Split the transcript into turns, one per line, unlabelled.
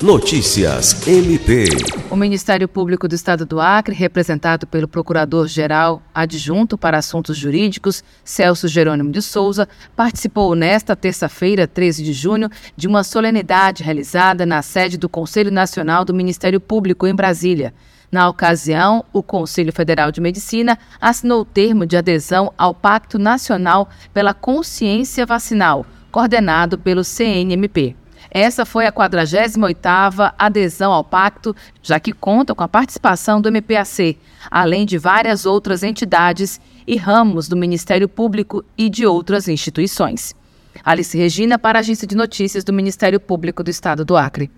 Notícias MP.
O Ministério Público do Estado do Acre, representado pelo Procurador-Geral Adjunto para Assuntos Jurídicos, Celso Jerônimo de Souza, participou nesta terça-feira, 13 de junho, de uma solenidade realizada na sede do Conselho Nacional do Ministério Público em Brasília. Na ocasião, o Conselho Federal de Medicina assinou o termo de adesão ao Pacto Nacional pela Consciência Vacinal, coordenado pelo CNMP. Essa foi a 48ª adesão ao pacto, já que conta com a participação do MPAC, além de várias outras entidades e ramos do Ministério Público e de outras instituições. Alice Regina para a Agência de Notícias do Ministério Público do Estado do Acre.